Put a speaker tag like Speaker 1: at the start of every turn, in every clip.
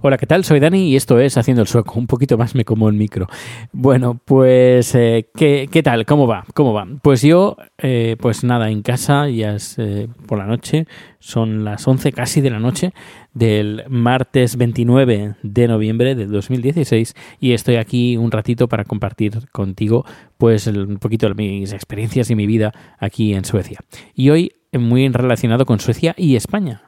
Speaker 1: Hola, ¿qué tal? Soy Dani y esto es Haciendo el Sueco. Un poquito más me como el micro. Bueno, pues, eh, ¿qué, qué tal? ¿Cómo va? ¿Cómo va? Pues yo, eh, pues nada, en casa, ya es eh, por la noche, son las 11 casi de la noche del martes 29 de noviembre del 2016 y estoy aquí un ratito para compartir contigo pues un poquito de mis experiencias y mi vida aquí en Suecia. Y hoy muy relacionado con Suecia y España.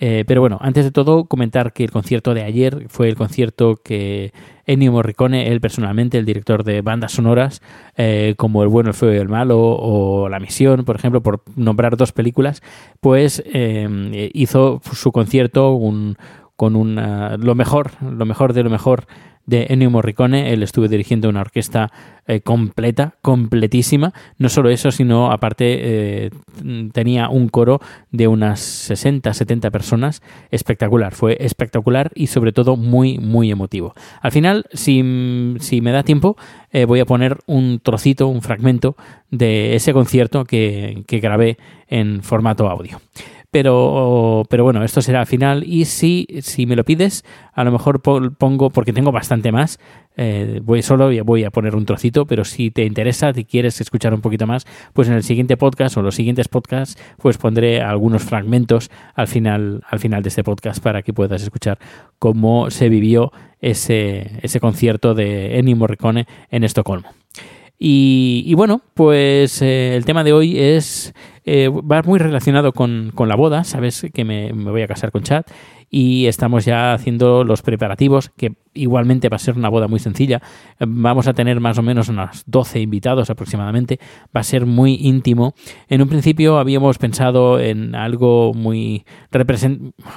Speaker 1: Eh, pero bueno, antes de todo, comentar que el concierto de ayer fue el concierto que Ennio Morricone, él personalmente, el director de bandas sonoras, eh, como El bueno, el feo y el malo, o La misión, por ejemplo, por nombrar dos películas, pues eh, hizo su concierto un- con una, lo mejor, lo mejor de lo mejor de Ennio Morricone. Él estuvo dirigiendo una orquesta eh, completa, completísima. No solo eso, sino aparte eh, tenía un coro de unas 60, 70 personas. Espectacular, fue espectacular y sobre todo muy, muy emotivo. Al final, si, si me da tiempo, eh, voy a poner un trocito, un fragmento de ese concierto que, que grabé en formato audio. Pero, pero bueno, esto será al final. Y si, si me lo pides, a lo mejor po- pongo, porque tengo bastante más, eh, voy solo y voy a poner un trocito, pero si te interesa, si quieres escuchar un poquito más, pues en el siguiente podcast o los siguientes podcasts, pues pondré algunos fragmentos al final, al final de este podcast para que puedas escuchar cómo se vivió ese, ese concierto de Ennio Morricone en Estocolmo. Y, bueno, pues eh, el tema de hoy es eh, va muy relacionado con, con la boda. Sabes que me, me voy a casar con Chad y estamos ya haciendo los preparativos, que igualmente va a ser una boda muy sencilla. Vamos a tener más o menos unos 12 invitados aproximadamente. Va a ser muy íntimo. En un principio habíamos pensado en algo muy,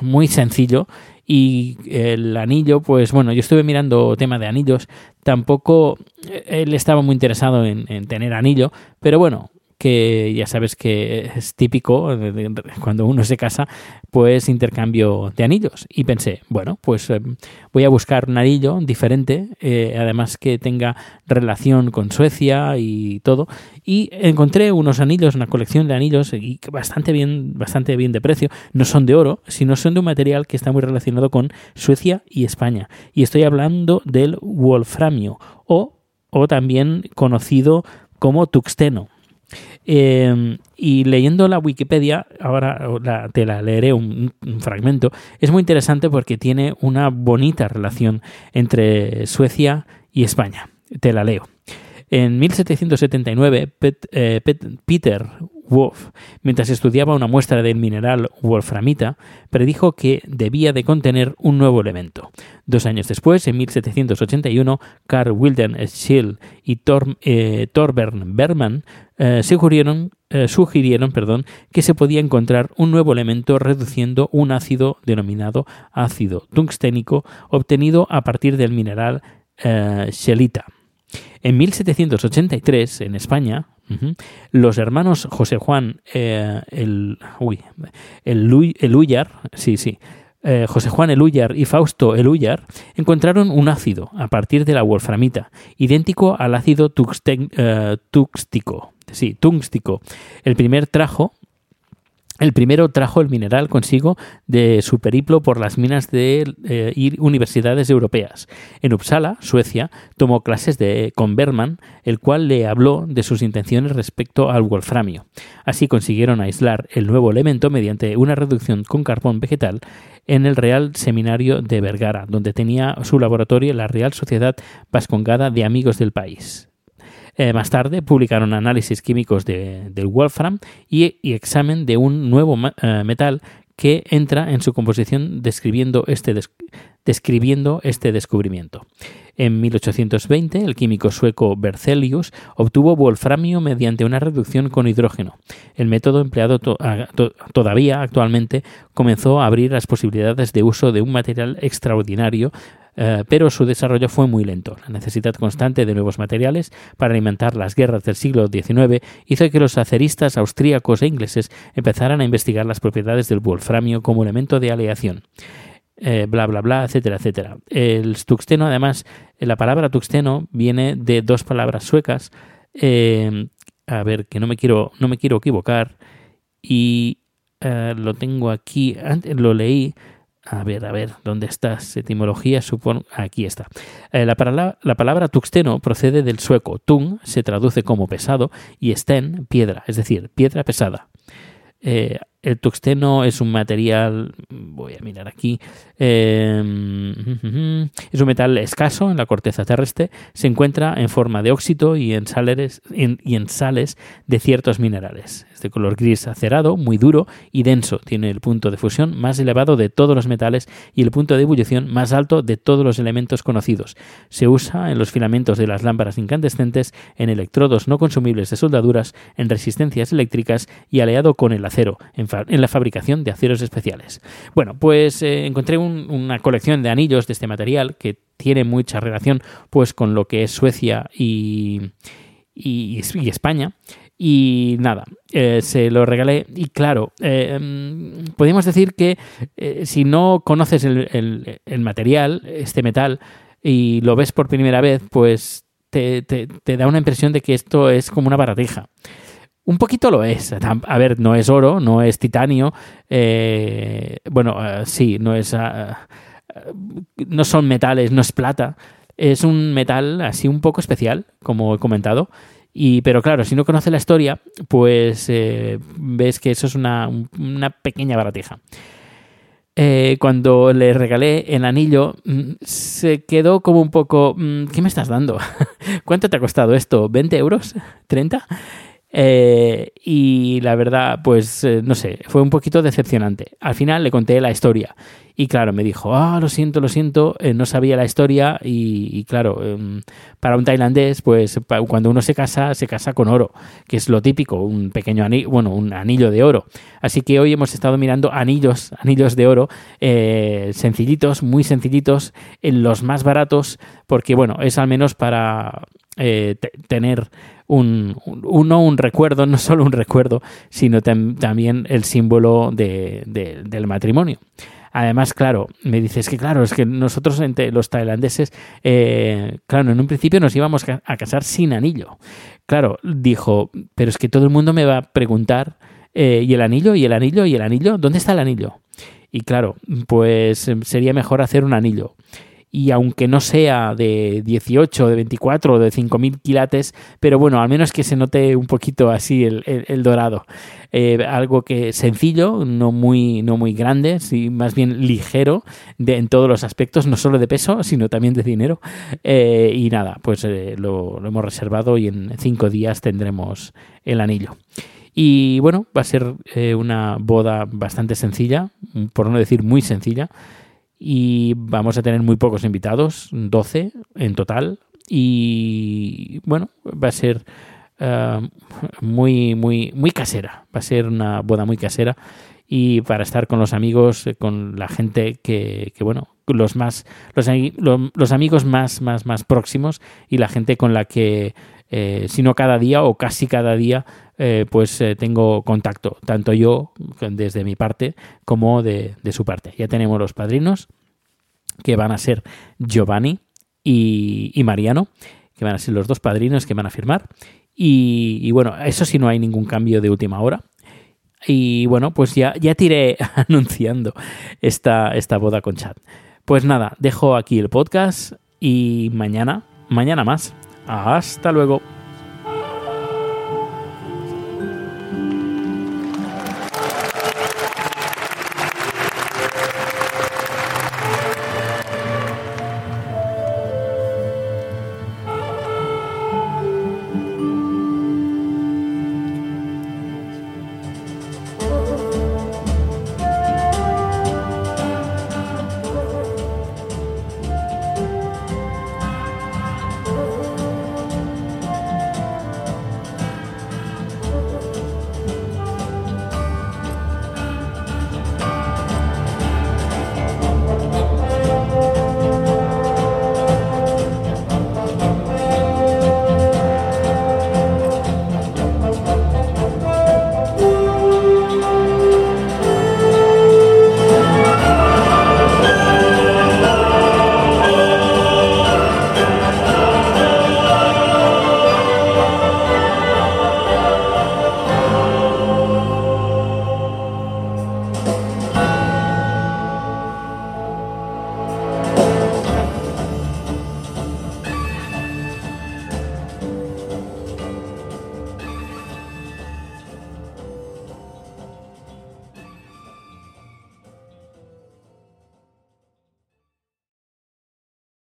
Speaker 1: muy sencillo y el anillo, pues bueno, yo estuve mirando tema de anillos. Tampoco eh, él estaba muy interesado en, en tener anillo, pero bueno, que ya sabes que es típico cuando uno se casa, pues intercambio de anillos. Y pensé, bueno, pues eh, voy a buscar un anillo diferente, eh, además que tenga relación con Suecia y todo. Y encontré unos anillos, una colección de anillos y bastante bien, bastante bien de precio. No son de oro, sino son de un material que está muy relacionado con Suecia y España. Y estoy hablando del wolframio o, o también conocido como tuxteno. Eh, y leyendo la Wikipedia, ahora te la leeré un, fragmento, es muy interesante porque tiene una bonita relación entre Suecia y España. Te la leo. En 1779, Pet- eh, Pet- Peter Wolf, mientras estudiaba una muestra del mineral wolframita, predijo que debía de contener un nuevo elemento. Dos años después, en 1781, Carl Wilden Schill y Tor, eh, Torbern Bergman eh, sugirieron, eh, que se podía encontrar un nuevo elemento reduciendo un ácido denominado ácido tungsténico obtenido a partir del mineral scheelita. En 1783, en España, los hermanos José Juan eh, el, uy, el, Eluyar, sí, sí, eh, José Juan Eluyar y Fausto Eluyar encontraron un ácido a partir de la wolframita, idéntico al ácido tuxten- eh. Sí, túnstico. El primer trajo El primero trajo el mineral consigo de su periplo por las minas de eh, universidades europeas. En Uppsala, Suecia, tomó clases de, con Berman, el cual le habló de sus intenciones respecto al wolframio. Así consiguieron aislar el nuevo elemento mediante una reducción con carbón vegetal en el Real Seminario de Vergara, donde tenía su laboratorio la Real Sociedad Vascongada de Amigos del País. Eh, más tarde publicaron análisis químicos del Wolfram y, examen de un nuevo eh, metal que entra en su composición describiendo este, describiendo este descubrimiento. En 1820, el químico sueco Berzelius obtuvo wolframio mediante una reducción con hidrógeno. El método empleado todavía actualmente comenzó a abrir las posibilidades de uso de un material extraordinario eh, pero su desarrollo fue muy lento. La necesidad constante de nuevos materiales para alimentar las guerras del siglo XIX hizo que los aceristas austríacos e ingleses empezaran a investigar las propiedades del wolframio como elemento de aleación. Eh, bla bla bla, etcétera, etcétera. El tuxteno, además, la palabra tuxteno viene de dos palabras suecas. Eh, a ver, que no me quiero, no me quiero equivocar. Y lo tengo aquí, lo leí, a ver, a ver, ¿dónde está? Etimología, supongo. Aquí está. Eh, la, palabra, la, palabra tuxteno procede del sueco. Tung se traduce como pesado y sten, piedra, es decir, piedra pesada. Eh, el tuxteno es un material, voy a mirar aquí, em, es un metal escaso en la corteza terrestre, se encuentra en forma de óxido y en, sales, de ciertos minerales. Es de color gris acerado, muy duro y denso. Tiene el punto de fusión más elevado de todos los metales y el punto de ebullición más alto de todos los elementos conocidos. Se usa en los filamentos de las lámparas incandescentes, en electrodos no consumibles de soldaduras, en resistencias eléctricas y aleado con el acero, en en la fabricación de aceros especiales. Bueno, pues eh, encontré una colección de anillos de este material que tiene mucha relación pues con lo que es Suecia y, España. Y nada, eh, se lo regalé y claro, eh, podemos decir que si no conoces el, material, este metal, y lo ves por primera vez, pues te, te, da una impresión de que esto es como una baratija. Un poquito lo es. A ver, no es oro, no es titanio. Eh, bueno, eh, sí, no es. Ah, no son metales, no es plata. Es un metal así un poco especial, como he comentado. Y, pero claro, si no conoces la historia, pues eh, ves que eso es una, una pequeña baratija. cuando le regalé el anillo, mm, se quedó como un poco. Mm, ¿Qué me estás dando? ¿Cuánto te ha costado esto? ¿20 euros? ¿30? Eh, y la verdad, pues eh, no sé, fue un poquito decepcionante. Al final le conté la historia y claro, me dijo, ah, lo siento, lo siento, eh, no sabía la historia y, claro, em, para un tailandés, pues cuando uno se casa, se casa con oro, que es lo típico, un pequeño anillo, bueno, un anillo de oro. Así que hoy hemos estado mirando anillos, anillos de oro, sencillitos, muy sencillitos, en los más baratos, porque bueno, es al menos para tener un, uno, un recuerdo, no solo un recuerdo, sino también el símbolo de, del matrimonio. Además, claro, me dices que claro, es que nosotros los tailandeses, eh, claro, en un principio nos íbamos a casar sin anillo. Claro, dijo, pero es que todo el mundo me va a preguntar, eh, ¿y el anillo? ¿Y el anillo? ¿Y el anillo? ¿Dónde está el anillo? Y claro, pues sería mejor hacer un anillo y aunque no sea de 18, de 24 o de 5.000 quilates, pero bueno, al menos que se note un poquito así el, dorado. Eh, algo que sencillo, no muy, no muy grande, sí, más bien ligero en todos los aspectos, no solo de peso, sino también de dinero. Eh, y nada, pues eh, lo, hemos reservado y en cinco días tendremos el anillo. Y bueno, va a ser una boda bastante sencilla, por no decir muy sencilla y vamos a tener muy pocos invitados, 12 en total. Y bueno, va a ser eh, muy, muy, muy casera. Va a ser una boda muy casera. Y para estar con los amigos, eh, con la gente que, que bueno, los más, los, los, amigos más, más, más próximos y la gente con la que, eh, si no cada día o casi cada día, pues tengo contacto, tanto yo desde mi parte como de, de, su parte. Ya tenemos los padrinos, que van a ser Giovanni y, Mariano, que van a ser los dos padrinos que van a firmar. Y, bueno, eso sí no hay ningún cambio de última hora. Y bueno, pues ya, ya tiré anunciando esta, esta boda con Chad. Pues nada, dejo aquí el podcast y mañana, mañana más. Hasta luego.